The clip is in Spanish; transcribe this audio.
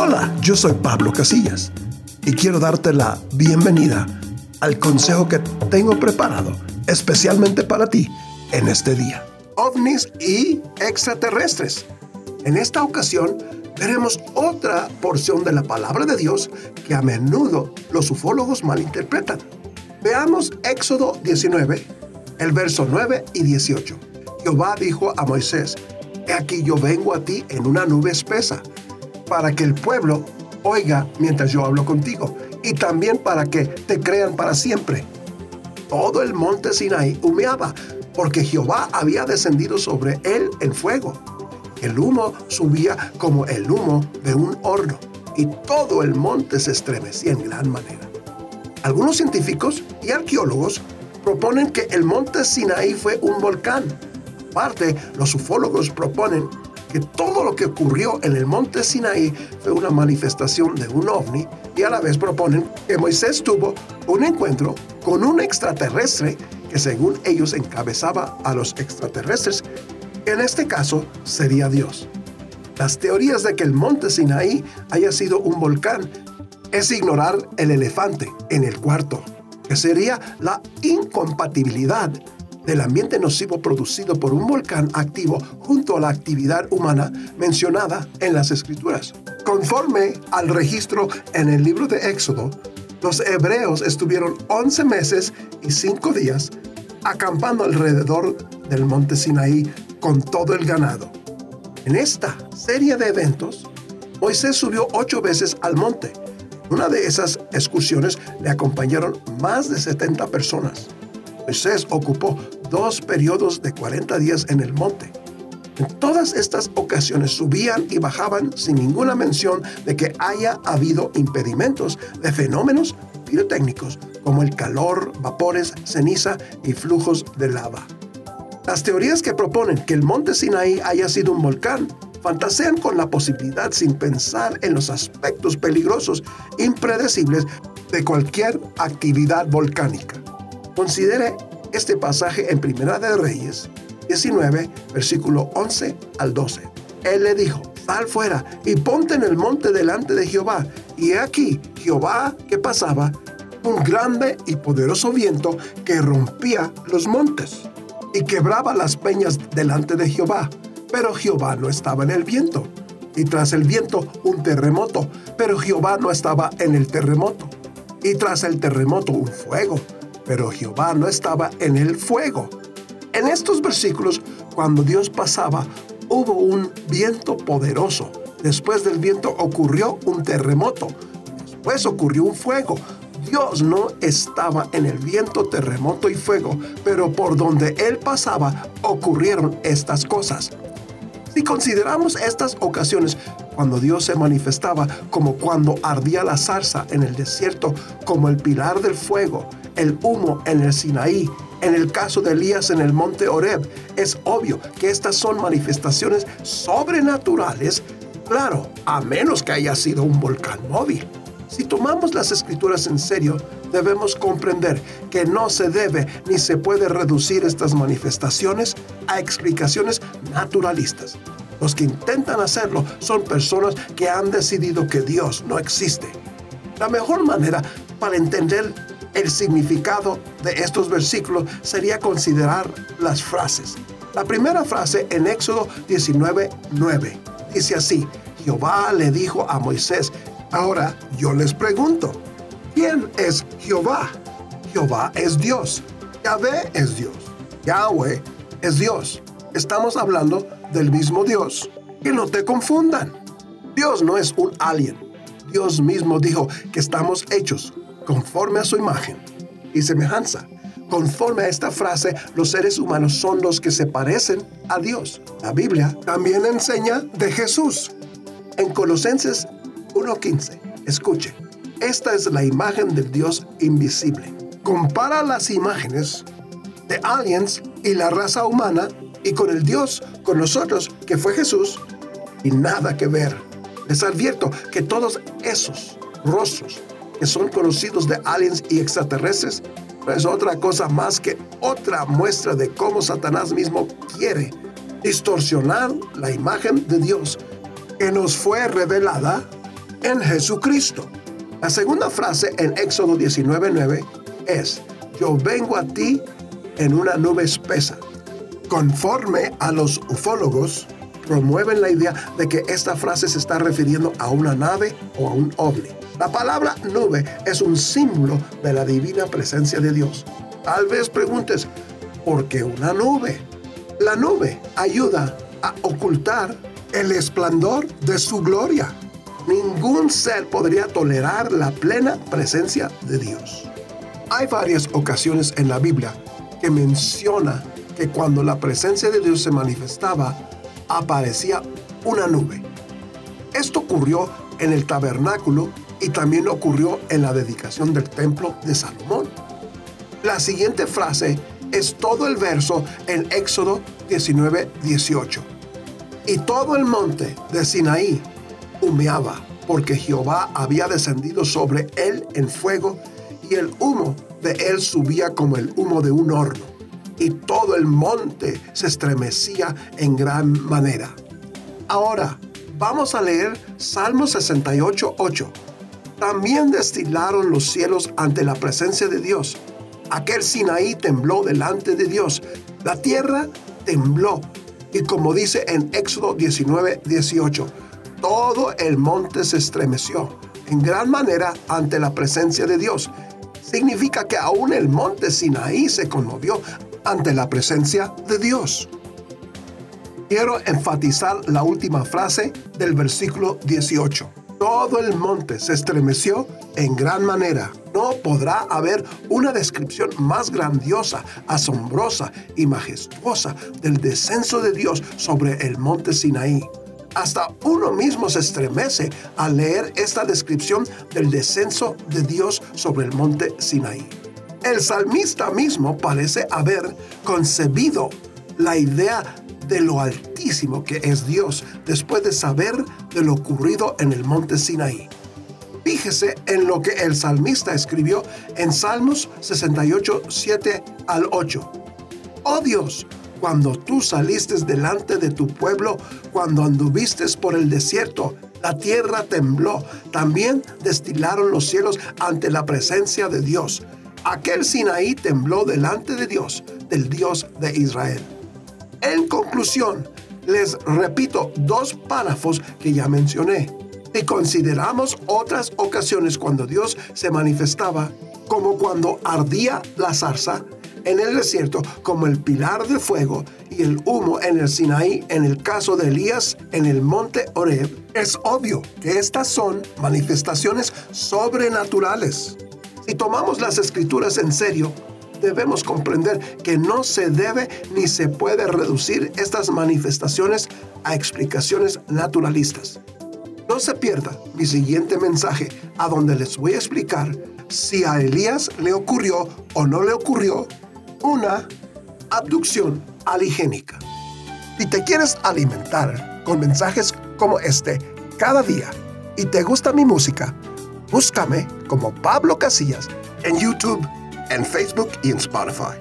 Hola, yo soy Pablo Casillas y quiero darte la bienvenida al consejo que tengo preparado especialmente para ti en este día. OVNIs y extraterrestres. En esta ocasión veremos otra porción de la palabra de Dios que a menudo los ufólogos malinterpretan. Veamos Éxodo 19, el verso 9 y 18. Jehová dijo a Moisés, He aquí yo vengo a ti en una nube espesa, para que el pueblo oiga mientras yo hablo contigo, y también para que te crean para siempre. Todo el monte Sinaí humeaba, porque Jehová había descendido sobre él en fuego. El humo subía como el humo de un horno, y todo el monte se estremecía en gran manera. Algunos científicos y arqueólogos proponen que el monte Sinaí fue un volcán. Parte, los ufólogos proponen que todo lo que ocurrió en el monte Sinaí fue una manifestación de un ovni y a la vez proponen que Moisés tuvo un encuentro con un extraterrestre que según ellos encabezaba a los extraterrestres, en este caso sería Dios. Las teorías de que el monte Sinaí haya sido un volcán es ignorar el elefante en el cuarto, que sería la incompatibilidad del ambiente nocivo producido por un volcán activo junto a la actividad humana mencionada en las escrituras. Conforme al registro en el libro de Éxodo, los hebreos estuvieron 11 meses y 5 días acampando alrededor del monte Sinaí con todo el ganado. En esta serie de eventos, Moisés subió ocho veces al monte. Una de esas excursiones le acompañaron más de 70 personas. Moisés ocupó dos periodos de 40 días en el monte. En todas estas ocasiones subían y bajaban sin ninguna mención de que haya habido impedimentos de fenómenos pirotécnicos como el calor, vapores, ceniza y flujos de lava. Las teorías que proponen que el monte Sinaí haya sido un volcán fantasean con la posibilidad sin pensar en los aspectos peligrosos impredecibles de cualquier actividad volcánica. Considere este pasaje en Primera de Reyes 19, versículo 11 al 12. Él le dijo, sal fuera y ponte en el monte delante de Jehová. Y he aquí, Jehová que pasaba, un grande y poderoso viento que rompía los montes y quebraba las peñas delante de Jehová. Pero Jehová no estaba en el viento. Y tras el viento un terremoto, pero Jehová no estaba en el terremoto. Y tras el terremoto un fuego, pero Jehová no estaba en el fuego. En estos versículos, cuando Dios pasaba, hubo un viento poderoso. Después del viento ocurrió un terremoto. Después ocurrió un fuego. Dios no estaba en el viento, terremoto y fuego, pero por donde Él pasaba ocurrieron estas cosas. Si consideramos estas ocasiones cuando Dios se manifestaba como cuando ardía la zarza en el desierto, como el pilar del fuego, el humo en el Sinaí, en el caso de Elías en el monte Oreb, es obvio que estas son manifestaciones sobrenaturales, claro, a menos que haya sido un volcán móvil. Si tomamos las escrituras en serio, debemos comprender que no se debe ni se puede reducir estas manifestaciones a explicaciones naturalistas. Los que intentan hacerlo son personas que han decidido que Dios no existe. La mejor manera para entender el significado de estos versículos sería considerar las frases. La primera frase en Éxodo 19:9 dice así: Jehová le dijo a Moisés, ahora yo les pregunto, ¿quién es Jehová? Jehová es Dios, Yahvé es Dios, Yahweh es Dios. Estamos hablando del mismo Dios. Que no te confundan. Dios no es un alien. Dios mismo dijo que estamos hechos conforme a su imagen y semejanza. Conforme a esta frase, los seres humanos son los que se parecen a Dios. La Biblia también enseña de Jesús. En Colosenses 1.15, escuche, esta es la imagen del Dios invisible. Compara las imágenes de aliens y la raza humana y con el Dios, con nosotros, que fue Jesús, y nada que ver. Les advierto que todos esos rostros que son conocidos de aliens y extraterrestres, no es otra cosa más que otra muestra de cómo Satanás mismo quiere distorsionar la imagen de Dios que nos fue revelada en Jesucristo. La segunda frase en Éxodo 19:9 es, yo vengo a ti en una nube espesa. Conforme a los ufólogos, promueven la idea de que esta frase se está refiriendo a una nave o a un ovni. La palabra nube es un símbolo de la divina presencia de Dios. Tal vez preguntes, ¿por qué una nube? La nube ayuda a ocultar el esplendor de su gloria. Ningún ser podría tolerar la plena presencia de Dios. Hay varias ocasiones en la Biblia que menciona que cuando la presencia de Dios se manifestaba, aparecía una nube. Esto ocurrió en el tabernáculo y también ocurrió en la dedicación del templo de Salomón. La siguiente frase es todo el verso en Éxodo 19, 18. Y todo el monte de Sinaí humeaba, porque Jehová había descendido sobre él en fuego, y el humo de él subía como el humo de un horno y todo el monte se estremecía en gran manera. Ahora, vamos a leer Salmo 68, 8. También destilaron los cielos ante la presencia de Dios. Aquel Sinaí tembló delante de Dios. La tierra tembló. Y como dice en Éxodo 19, 18, todo el monte se estremeció en gran manera ante la presencia de Dios. Significa que aún el monte Sinaí se conmovió ante la presencia de Dios. Quiero enfatizar la última frase del versículo 18. Todo el monte se estremeció en gran manera. No podrá haber una descripción más grandiosa, asombrosa y majestuosa del descenso de Dios sobre el monte Sinaí. Hasta uno mismo se estremece al leer esta descripción del descenso de Dios sobre el monte Sinaí. El salmista mismo parece haber concebido la idea de lo altísimo que es Dios después de saber de lo ocurrido en el monte Sinaí. Fíjese en lo que el salmista escribió en Salmos 68, 7 al 8. Oh Dios, cuando tú saliste delante de tu pueblo, cuando anduviste por el desierto, la tierra tembló, también destilaron los cielos ante la presencia de Dios aquel Sinaí tembló delante de Dios, del Dios de Israel. En conclusión, les repito dos párrafos que ya mencioné. Y consideramos otras ocasiones cuando Dios se manifestaba, como cuando ardía la zarza en el desierto, como el pilar de fuego y el humo en el Sinaí, en el caso de Elías en el monte Horeb, es obvio que estas son manifestaciones sobrenaturales. Si tomamos las escrituras en serio, debemos comprender que no se debe ni se puede reducir estas manifestaciones a explicaciones naturalistas. No se pierda mi siguiente mensaje, a donde les voy a explicar si a Elías le ocurrió o no le ocurrió una abducción aligénica. Si te quieres alimentar con mensajes como este cada día y te gusta mi música, Búscame como Pablo Casillas en YouTube, en Facebook y en Spotify.